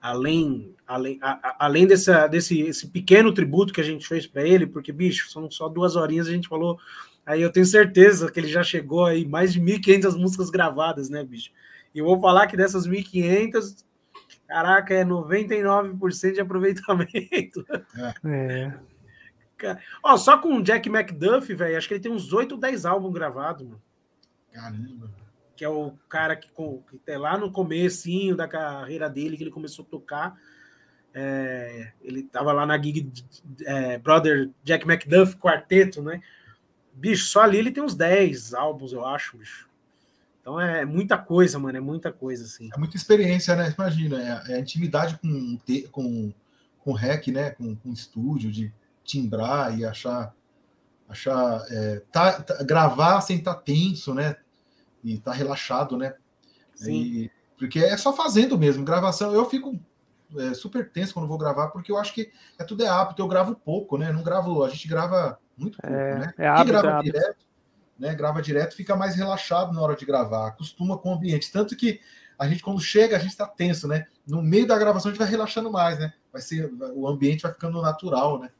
além além, a, além dessa, desse esse pequeno tributo que a gente fez para ele, porque, bicho, são só duas horinhas, a gente falou. Aí eu tenho certeza que ele já chegou aí mais de 1.500 músicas gravadas, né, bicho? E eu vou falar que dessas 1.500, caraca, é 99% de aproveitamento. É. Ó, só com o Jack McDuff, velho, acho que ele tem uns 8 ou 10 álbuns gravados, mano. Caramba. Que é o cara que, que tá lá no comecinho da carreira dele, que ele começou a tocar. É, ele tava lá na gig é, Brother Jack McDuff Quarteto, né? Bicho, só ali ele tem uns 10 álbuns, eu acho, bicho. Então é muita coisa, mano, é muita coisa, assim. É muita experiência, né? Imagina, é, é a intimidade com, com, com rec, né? Com, com estúdio, de timbrar e achar achar é, tá, tá, gravar sem estar tá tenso, né? E tá relaxado, né? Sim. E, porque é só fazendo mesmo. Gravação, eu fico é, super tenso quando vou gravar, porque eu acho que é tudo é hábito. Eu gravo pouco, né? Não gravo, a gente grava muito pouco, é, né? É hábito, grava é direto, né? Grava direto, fica mais relaxado na hora de gravar, acostuma com o ambiente. Tanto que a gente, quando chega, a gente está tenso, né? No meio da gravação, a gente vai relaxando mais, né? Vai ser, o ambiente vai ficando natural, né?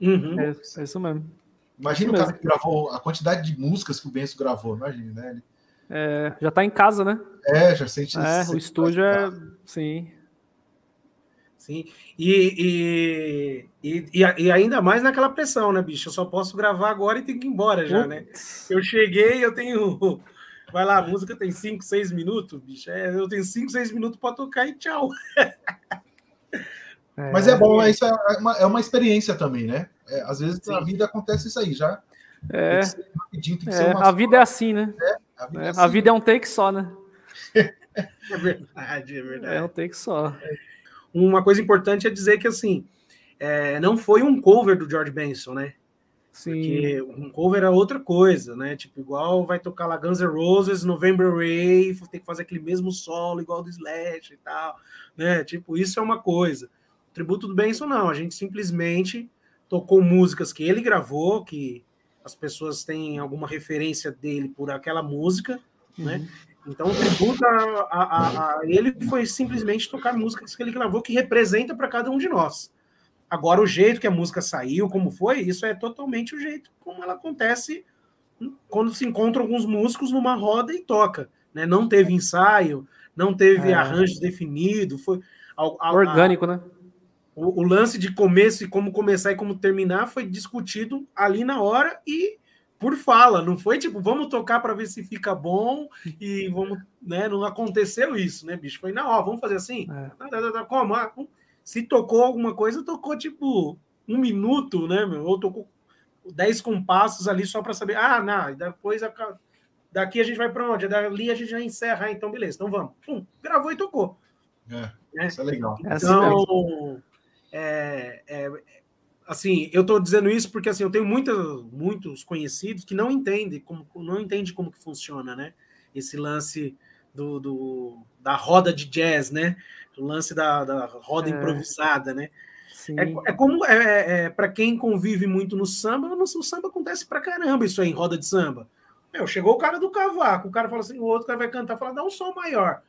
Uhum. É, é, isso mesmo. Imagina isso o cara mesmo. que gravou a quantidade de músicas que o Benço gravou, imagina, né? Ele... É, já está em casa, né? É, já sente. É, o estúdio é. Sim. Sim. E, e, e, e, ainda mais naquela pressão, né, bicho? Eu só posso gravar agora e tenho que ir embora já, né? Eu cheguei, eu tenho. Vai lá, a música tem 5, 6 minutos, bicho. É, eu tenho 5, 6 minutos para tocar e tchau. É, Mas é bom, isso é uma, é uma experiência também, né? É, às vezes sim. na vida acontece isso aí, já. É, é a vida é assim, né? É, a, vida é, é assim, a vida é um take só, né? é verdade, é verdade. É um take só. Uma coisa importante é dizer que, assim, é, não foi um cover do George Benson, né? Sim. Porque um cover é outra coisa, né? Tipo, igual vai tocar lá Guns N' Roses, November Rain, tem que fazer aquele mesmo solo, igual do Slash e tal, né? Tipo, isso é uma coisa tributo do Benson, não. A gente simplesmente tocou músicas que ele gravou, que as pessoas têm alguma referência dele por aquela música, né? uhum. né? Então, o tributo a, a, a, ele foi simplesmente tocar músicas que ele gravou que representa para cada um de nós. Agora, o jeito que a música saiu, como foi, isso é totalmente o jeito como ela acontece quando se encontram alguns músicos numa roda e toca. Né? Não teve ensaio, não teve é. arranjo definido, foi orgânico, né? O, o, lance de começo e como começar e como terminar foi discutido ali na hora e por fala. Não foi tipo, vamos tocar para ver se fica bom e vamos, né? Não aconteceu isso, né, bicho? Foi na hora, vamos fazer assim? É. Como? Ah, se tocou alguma coisa, tocou tipo um minuto, né, meu? Ou tocou dez compassos ali só para saber. Ah, não, depois a, daqui a gente vai para onde? Dali a gente já encerra, ah, então beleza, então vamos. Pum, gravou e tocou. É, é. Isso é legal. Então, é, é, assim, eu estou dizendo isso porque assim, eu tenho muita, muitos conhecidos que não entendem como não entende como que funciona, né? Esse lance do, do da roda de jazz, né? O lance da, da roda é. improvisada, né? É, é, como é, é, é para quem convive muito no samba, no, o samba acontece pra caramba isso aí em roda de samba. Meu, chegou o cara do cavaco, o cara fala assim, o outro cara vai cantar, fala, dá um som maior.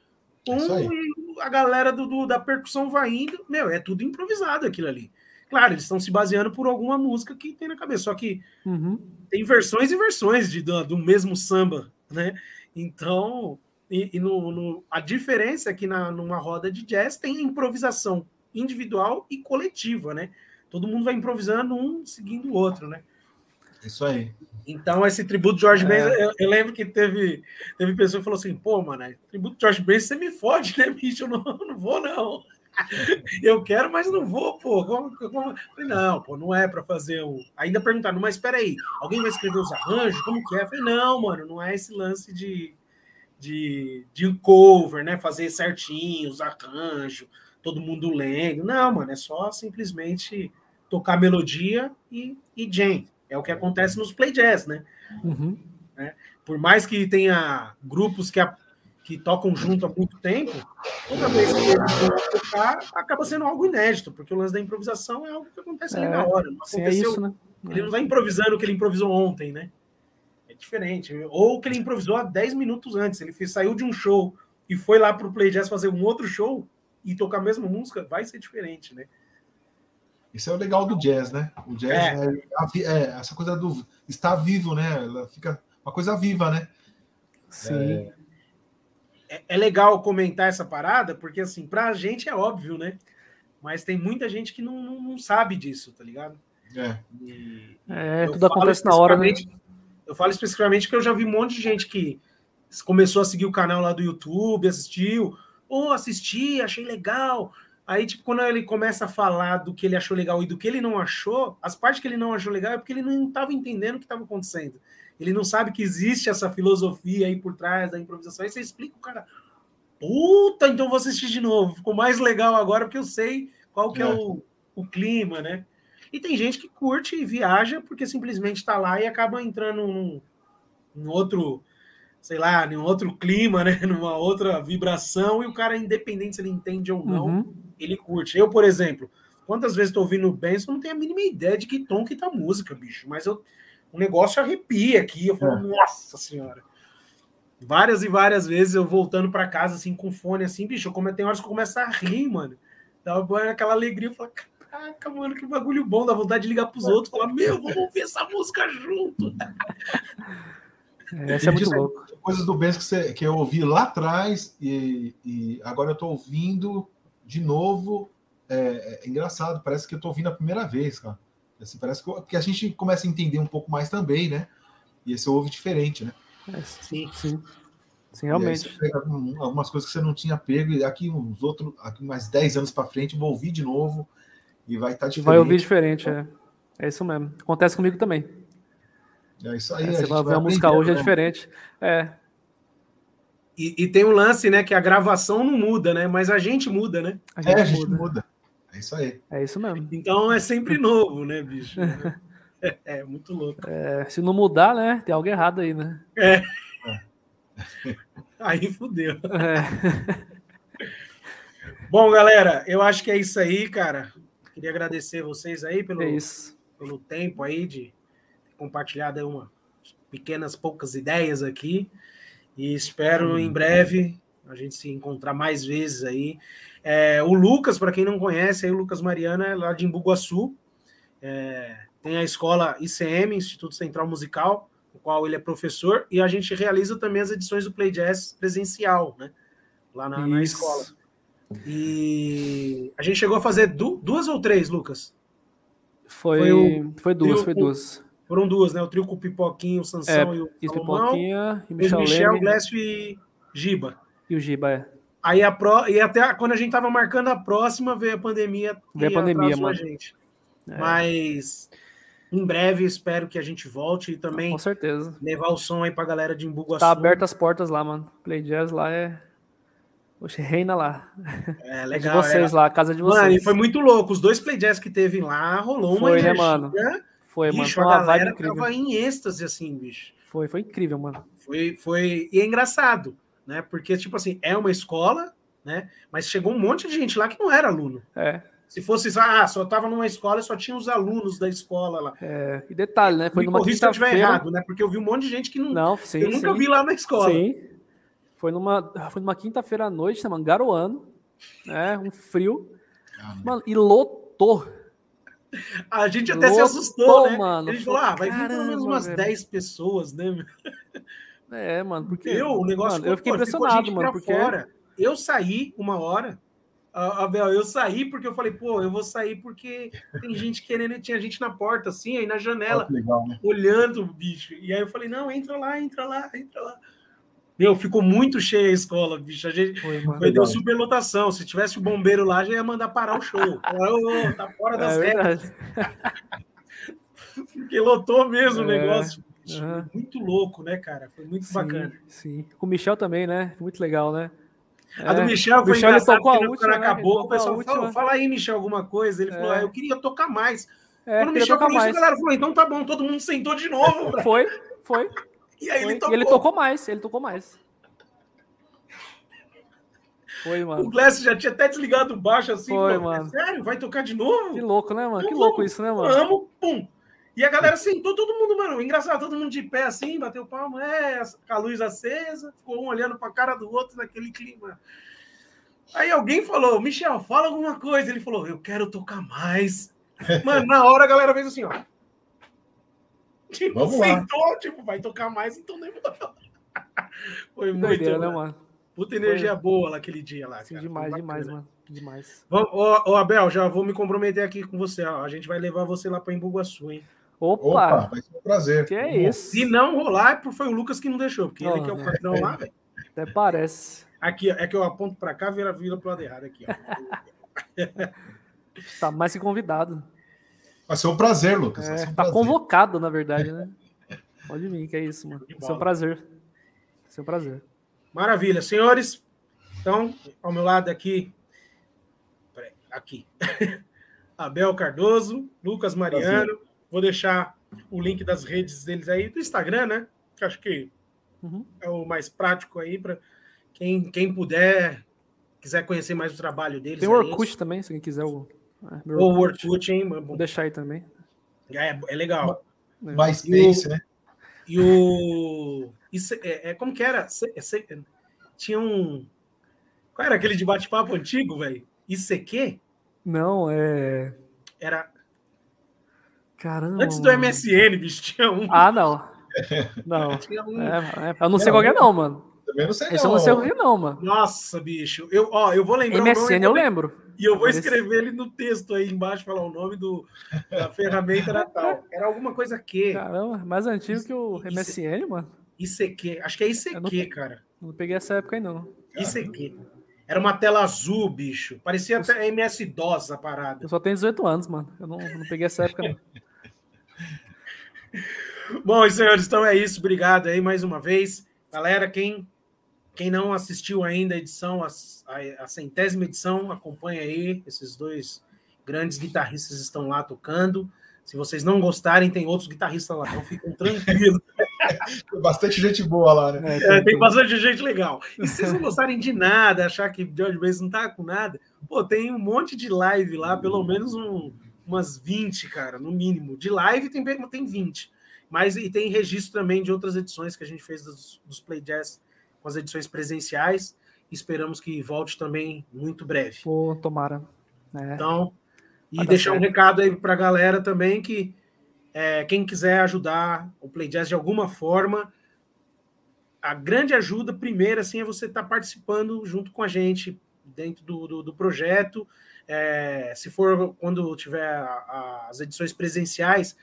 Um e a galera do, do, da percussão vai indo. Meu, é tudo improvisado aquilo ali. Claro, eles estão se baseando por alguma música que tem na cabeça, só que uhum. tem versões e versões de, do, do mesmo samba, né? Então, e, e no, no, a diferença é que na, numa roda de jazz tem improvisação individual e coletiva, né? Todo mundo vai improvisando um seguindo o outro, né? Isso aí. Então, esse tributo George é. Benson, eu, eu, lembro que teve, teve pessoa que falou assim: pô, mano, tributo de George Benson, você me fode, né, bicho? Eu não, não vou, não. Eu quero, mas não vou, pô. Como, como... Falei, não, pô, não é para fazer o. Ainda perguntaram, mas espera aí, alguém vai escrever os arranjos? Como que é? Eu falei, não, mano, não é esse lance de, de, de cover, né? Fazer certinho, os arranjos, todo mundo lendo. Não, mano, é só simplesmente tocar melodia e, e jam. É o que acontece nos play jazz, né? Uhum. né? Por mais que tenha grupos que, a, que tocam junto há muito tempo, toda vez que eles vão tocar, acaba sendo algo inédito, porque o lance da improvisação é algo que acontece ali É, na hora. Não é aconteceu, isso, né? Ele não vai improvisando o que ele improvisou ontem, né? É diferente. Ou o que ele improvisou há 10 minutos antes. Ele fez- saiu de um show e foi lá pro Play Jazz fazer um outro show e tocar a mesma música, vai ser diferente, né? Isso é o legal do jazz, né? O jazz É. é, vi- é essa coisa do estar vivo, né? Ela fica uma coisa viva, né? Sim. É, é legal comentar essa parada, porque assim, pra gente é óbvio, né? Mas tem muita gente que não, não, não sabe disso, tá ligado? É. E- É, tudo acontece na hora, né? Eu falo especificamente que eu já vi um monte de gente que começou a seguir o canal lá do YouTube, assistiu, ou assisti, achei legal. Aí, tipo, quando ele começa a falar do que ele achou legal e do que ele não achou, as partes que ele não achou legal é porque ele não estava entendendo o que estava acontecendo. Ele não sabe que existe essa filosofia aí por trás da improvisação. Aí você explica o cara, puta, então vou assistir de novo. Ficou mais legal agora porque eu sei qual que é, É. o, o clima, né? E tem gente que curte e viaja porque simplesmente está lá e acaba entrando num, num outro, sei lá, num outro clima, né? Numa outra vibração, e o cara, independente se ele entende ou não, Uhum. Ele curte. Eu, por exemplo, quantas vezes estou ouvindo o Benson, não tenho a mínima ideia de que tom que tá a música, bicho. Mas eu, o negócio arrepia aqui. Eu falo, nossa senhora. Várias e várias vezes eu voltando para casa, assim, com fone, assim, bicho, eu come- tem horas que eu começo a rir, mano. Dá aquela alegria, eu falo, caraca, mano, que bagulho bom, dá vontade de ligar pros outros, falar, meu, vamos ouvir essa música junto. É, Essa é muito louco. Coisas do Benz que, você- que eu ouvi lá atrás e, e agora eu tô ouvindo de novo. É, é engraçado, parece que eu tô ouvindo a primeira vez, cara. Assim, parece que, eu- que a gente começa a entender um pouco mais também, né? E esse ouve diferente, né? É, Sim. sim. Sim, realmente. você pega um- algumas coisas que você não tinha pego, e aqui uns outros, aqui mais 10 anos para frente, eu vou ouvir de novo e vai estar E diferente. vai ouvir diferente, é. É isso mesmo. Acontece comigo também. É isso aí. É, a você gente vai ver vai a hoje é né? diferente. É, E, e tem um lance, né, que a gravação não muda, né? Mas a gente muda, né? a É, gente a gente muda. muda. É isso aí. É isso mesmo. Então é sempre novo, né, bicho? É, é muito louco. É, se não mudar, né? Tem algo errado aí, né? Aí fudeu. É. Bom, galera, eu acho que é isso aí, cara. Queria agradecer vocês aí pelo, É isso. pelo tempo aí de compartilhar uma pequenas poucas ideias aqui. E espero em breve a gente se encontrar mais vezes aí. É, o Lucas, para quem não conhece, aí o Lucas Mariana é lá de Embu-Guaçu. É, tem a escola ICM, Instituto Central Musical, no qual ele é professor, e a gente realiza também as edições do Play Jazz presencial, né? Lá na, na escola. E a gente chegou a fazer du- duas ou três, Lucas? Foi, Foi foi, o duas, trio foi duas. Foram duas, né? O trio com o Pipoquinho, o Sansão e o Isso, Salomão. Pipoquinha, e Michel, Michel, Leme Glécio e Giba. e o Giba, é. Aí a pro... e até quando a gente tava marcando a próxima, veio a pandemia Veio a pandemia, atrasou a mano. gente. É. Mas em breve espero que a gente volte e também Com certeza. levar o som aí pra galera de Embu-Guaçu. Tá aberto as portas lá, mano. Play Jazz lá é. Oxe, reina lá. É É de legal. vocês lá, a casa de vocês. Mano, e foi muito louco. Os dois play jazz que teve lá, rolou uma Foi, né, energia. mano? Foi, mano. bicho, Foi a uma vibe galera incrível. tava em êxtase, assim, bicho. Foi, foi incrível, mano. Foi, foi. E é engraçado, né? Porque, tipo assim, é uma escola, né? Mas chegou um monte de gente lá que não era aluno. É, Se fosse, ah, só tava numa escola e só tinha os alunos da escola lá. é. E detalhe, né? Foi Me numa corrija se eu estiver quinta-feira. errado, né? Porque eu vi um monte de gente que não, Não, sim, eu nunca sim. vi lá na escola. Sim. Foi numa, foi numa quinta-feira à noite, né, mano? Garoando. Né? Um frio. Mano, e lotou. A gente até se Lotou, assustou, né? mano. a gente falou, ah, vai vir pelo menos umas velho. 10 pessoas, né? É, mano, porque. Eu, o negócio mano, eu fiquei pô, impressionado, gente mano, pra porque. fora. Eu saí uma hora. Abel, eu saí porque eu falei, pô, eu vou sair porque tem gente querendo, tinha gente na porta, assim, aí na janela, legal, né? olhando o bicho. E aí eu falei, não, entra lá, entra lá, entra lá. Meu, ficou muito cheia a escola, bicho. A gente Foi, mano. foi, deu superlotação. Se tivesse o bombeiro lá, já ia mandar parar o show. Falar, ô, tá fora das É regras. Porque lotou mesmo o É. negócio. Uhum. Muito louco, né, cara? Foi muito sim, bacana. Sim. Com o Michel também, né? Muito legal, né? A do é. Michel foi Michel, ele tocou a última, quando né? acabou, o pessoal falou, fala aí, Michel, alguma coisa. Ele falou, é. ah, eu queria tocar mais. É, quando o Michel falou isso, a galera falou, então tá bom, todo mundo sentou de novo. Foi, foi. E aí foi. ele tocou. E ele tocou mais, ele tocou mais. Foi, mano. O Glass já tinha até desligado o baixo assim. Foi, falou, mano. Sério? Vai tocar de novo? Que louco, né, mano? que louco isso, né, mano? Amo, pum. E a galera sentou, todo mundo, mano, engraçado, todo mundo de pé assim, bateu palma, é, com a luz acesa, ficou um olhando pra cara do outro naquele clima. Aí alguém falou, Michel, fala alguma coisa. Ele falou, eu quero tocar mais. Mano, na hora a galera fez assim, ó. Tipo, Vamos sentou, lá. tipo, vai tocar mais, então demorou. Foi muito. Doideira, né, mano? Puta energia Foi. boa naquele dia lá. Sim, cara. demais, demais, mano. Demais. Vamos, ô, ô, Abel, já vou me comprometer aqui com você. Ó. A gente vai levar você lá para Embuguaçu, hein? Opa! Opa! Vai ser um prazer. Que é isso? Se não rolar, foi o Lucas que não deixou, porque oh, ele que é o patrão é. lá, velho. Até parece. Aqui, é que eu aponto para cá, vira, vira pro lado errado aqui, ó. tá mais que convidado. Vai ser um prazer, Lucas. É, um tá prazer. convocado, na verdade, né? Pode vir, que é isso, mano. Vai ser um prazer. Vai ser um prazer. Maravilha. Senhores, então, ao meu lado aqui, aqui, Abel Cardoso, Lucas Mariano. Prazer. Vou deixar o link das redes deles aí, do Instagram, né? Que acho que uhum. é o mais prático aí para quem, quem puder, quiser conhecer mais o trabalho deles. Tem o Orkut também, se quem quiser o. É, o Orkut, hein? Vou deixar aí também. É, é legal. MySpace, né? E o. Isso, é, é, como que era? tinha um. Qual era aquele de bate-papo antigo, velho? ICQ? Não, é. Era. Caramba. Antes do MSN, bicho, tinha um. Ah, não. Não. Um... É, é, eu não sei qual é, não, mano. Também não sei, Esse não. eu não sei ouvir, não, mano. Nossa, bicho. Eu, ó, eu vou lembrar. MSN eu lembro. E eu vou escrever ele no texto aí embaixo, falar o nome do, da ferramenta natal. Era alguma coisa que. Caramba, mais antigo que o MSN, mano. ICQ. Acho que é ICQ, não, cara. Não peguei essa época aí, não. ICQ. Era uma tela azul, bicho. Parecia até MS-DOS a parada. Eu só tenho 18 anos, mano. Eu não, não peguei essa época, não. Bom, senhores, então é isso. Obrigado aí mais uma vez. Galera, quem, quem não assistiu ainda a edição, a, a, a centésima edição, acompanha aí. Esses dois grandes guitarristas estão lá tocando. Se vocês não gostarem, tem outros guitarristas lá, então ficam tranquilos. tem bastante gente boa lá, né? É, tem bastante gente legal. E se vocês não gostarem de nada, achar que George Benson não tá com nada, pô, tem um monte de live lá, pelo menos um, umas 20, cara, no mínimo. De live tem, tem 20. Mas e tem registro também de outras edições que a gente fez dos, dos Play Jazz com as edições presenciais. Esperamos que volte também muito breve. Pô, tomara. É. Então, e deixar certo. um recado aí para a galera também que é, quem quiser ajudar o Play Jazz de alguma forma, a grande ajuda, primeiro, assim, é você estar tá participando junto com a gente dentro do, do, do projeto. É, se for quando tiver a, a, as edições presenciais,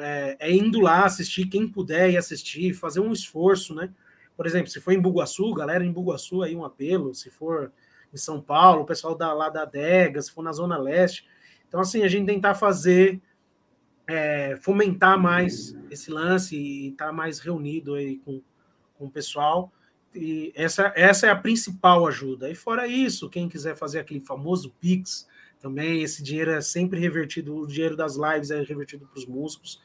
é, é, indo lá assistir, quem puder ir assistir, fazer um esforço, né? Por exemplo, se for em Bugaçu, galera em Bugaçu aí um apelo, se for em São Paulo, o pessoal da, lá da adega, se for na Zona Leste, então, assim, a gente tentar fazer, é, fomentar mais esse lance e estar tá mais reunido aí com, com o pessoal. E essa, essa é a principal ajuda. E fora isso, quem quiser fazer aquele famoso Pix, também esse dinheiro é sempre revertido, o dinheiro das lives é revertido para os músicos.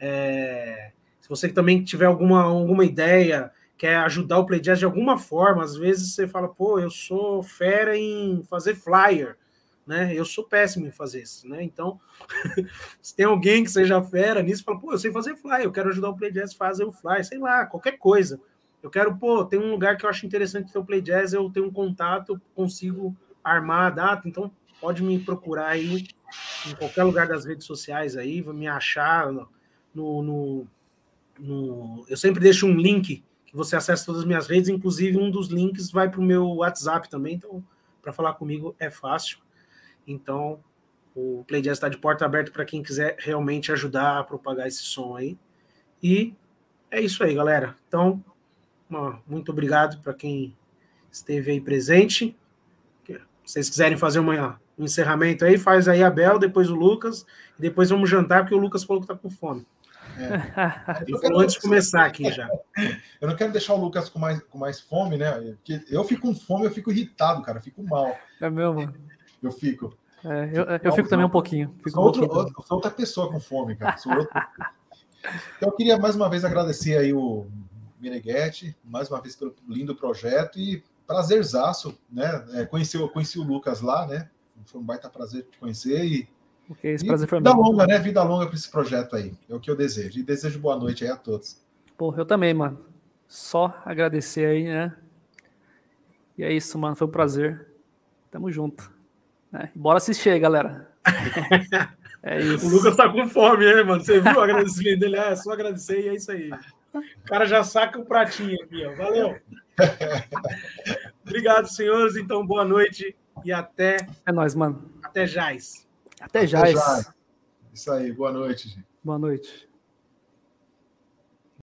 É, se você também tiver alguma, alguma ideia, quer ajudar o Play Jazz de alguma forma, às vezes você fala, pô, eu sou fera em fazer flyer né? Eu sou péssimo em fazer isso, né? Então, se tem alguém que seja fera nisso, fala, pô, eu sei fazer fly, eu quero ajudar o Play Jazz a fazer o fly, sei lá, qualquer coisa. Eu quero, pô, tem um lugar que eu acho interessante ter o Play Jazz, eu tenho um contato, consigo armar a data, então pode me procurar aí em qualquer lugar das redes sociais aí, vai me achar no, no, no, eu sempre deixo um link você acessa todas as minhas redes, inclusive um dos links vai para o meu WhatsApp também, então para falar comigo é fácil. Então, o Play Jazz está de porta aberta para quem quiser realmente ajudar a propagar esse som aí. E é isso aí, galera. Então, muito obrigado para quem esteve aí presente. Se vocês quiserem fazer uma, um encerramento aí, faz aí a Bel, depois o Lucas, e depois vamos jantar, porque o Lucas falou que está com fome. É. Ele falou antes de começar aqui já. Eu não quero deixar o Lucas com mais, com mais fome, né? Porque eu fico com fome, eu fico irritado, cara, eu fico mal. É mesmo? Eu fico. É, eu, eu fico também um pouquinho. Fico sou, um outro, pouquinho. outro, sou outra pessoa com fome, cara. Sou outro... Então, eu queria mais uma vez agradecer aí o Meneghetti, mais uma vez pelo lindo projeto e prazerzaço, né? É, conheci, eu conheci o Lucas lá, né? Foi um baita prazer te conhecer e, Ok, esse e prazer foi vida meu. longa, né? Vida longa para esse projeto aí. É o que eu desejo. E desejo boa noite aí a todos. Pô, eu também, mano. Só agradecer aí, né? E é isso, mano. Foi um prazer. Tamo junto. né? Bora assistir aí, galera. É isso. O Lucas tá com fome, né, mano? Você viu o agradecimento dele? É, só agradecer e é isso aí. O cara já saca o pratinho aqui, ó. Valeu. Obrigado, senhores. Então, boa noite e até, É nóis, mano. até jaz. Até já. já. Isso aí, boa noite, gente. Boa noite.